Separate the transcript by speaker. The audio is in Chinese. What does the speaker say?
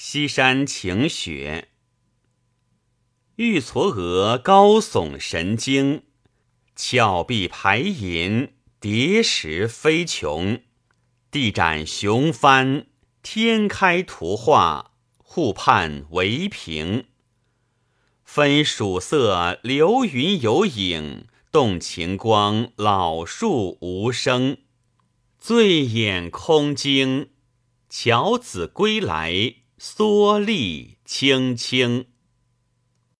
Speaker 1: 西山晴雪，玉嵯峨高耸神经，峭壁排银，叠石飞琼。地展雄帆，天开图画，户畔为平。分曙色，流云有影，动晴光，老树无声。醉眼空惊，樵子归来。蓑笠青青。